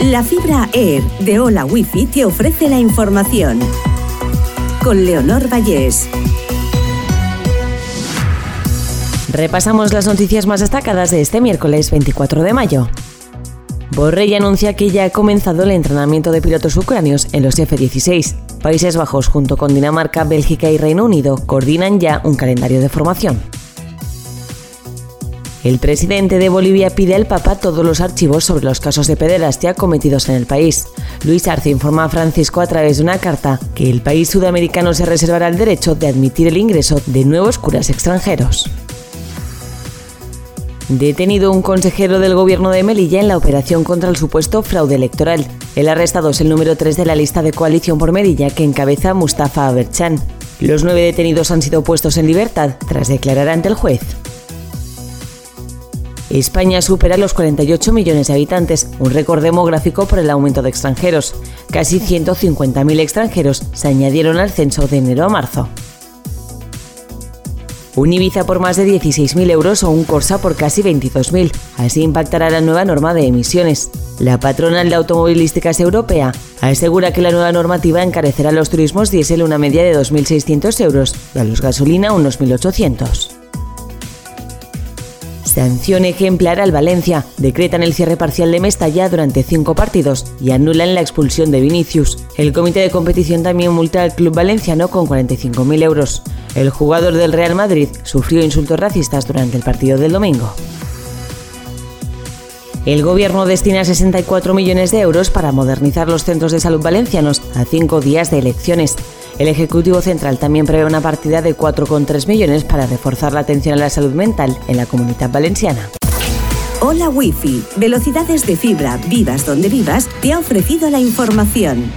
La fibra Air de Hola Wifi te ofrece la información. Con Leonor Vallés. Repasamos las noticias más destacadas de este miércoles 24 de mayo. Borrell anuncia que ya ha comenzado el entrenamiento de pilotos ucranios en los F-16. Países Bajos, junto con Dinamarca, Bélgica y Reino Unido, coordinan ya un calendario de formación. El presidente de Bolivia pide al Papa todos los archivos sobre los casos de pederastia cometidos en el país. Luis Arce informa a Francisco a través de una carta que el país sudamericano se reservará el derecho de admitir el ingreso de nuevos curas extranjeros. Detenido un consejero del gobierno de Melilla en la operación contra el supuesto fraude electoral. El arrestado es el número 3 de la lista de coalición por Melilla que encabeza Mustafa Aberchan. Los nueve detenidos han sido puestos en libertad tras declarar ante el juez. España supera los 48 millones de habitantes, un récord demográfico por el aumento de extranjeros. Casi 150.000 extranjeros se añadieron al censo de enero a marzo. Un Ibiza por más de 16.000 euros o un Corsa por casi 22.000. Así impactará la nueva norma de emisiones. La patronal de automovilísticas europea asegura que la nueva normativa encarecerá los turismos diésel una media de 2.600 euros y a los gasolina unos 1.800. Sanción ejemplar al Valencia. Decretan el cierre parcial de Mestalla durante cinco partidos y anulan la expulsión de Vinicius. El comité de competición también multa al club valenciano con 45.000 euros. El jugador del Real Madrid sufrió insultos racistas durante el partido del domingo. El gobierno destina 64 millones de euros para modernizar los centros de salud valencianos a cinco días de elecciones. El Ejecutivo Central también prevé una partida de 4,3 millones para reforzar la atención a la salud mental en la comunidad valenciana. Hola Wi-Fi, velocidades de fibra, vivas donde vivas, te ha ofrecido la información.